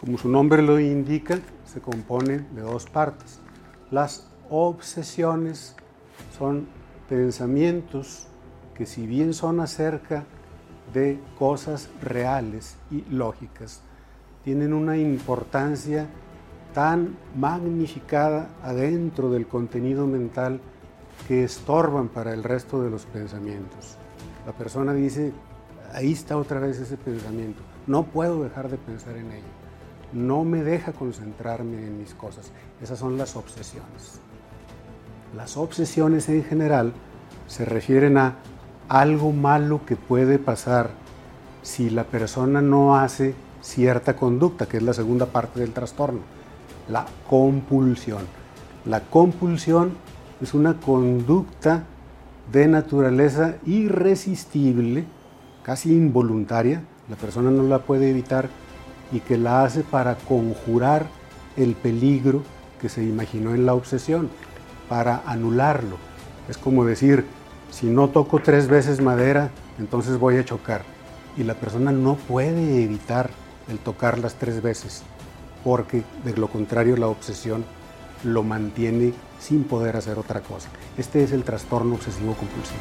como su nombre lo indica, se compone de dos partes. Las obsesiones son pensamientos que si bien son acerca de cosas reales y lógicas, tienen una importancia tan magnificada adentro del contenido mental que estorban para el resto de los pensamientos. La persona dice, ahí está otra vez ese pensamiento, no puedo dejar de pensar en ello, no me deja concentrarme en mis cosas. Esas son las obsesiones. Las obsesiones en general se refieren a algo malo que puede pasar si la persona no hace cierta conducta, que es la segunda parte del trastorno, la compulsión. La compulsión es una conducta de naturaleza irresistible, casi involuntaria, la persona no la puede evitar y que la hace para conjurar el peligro que se imaginó en la obsesión, para anularlo. Es como decir, si no toco tres veces madera, entonces voy a chocar. Y la persona no puede evitar el tocarlas tres veces, porque de lo contrario la obsesión lo mantiene sin poder hacer otra cosa. Este es el trastorno obsesivo compulsivo.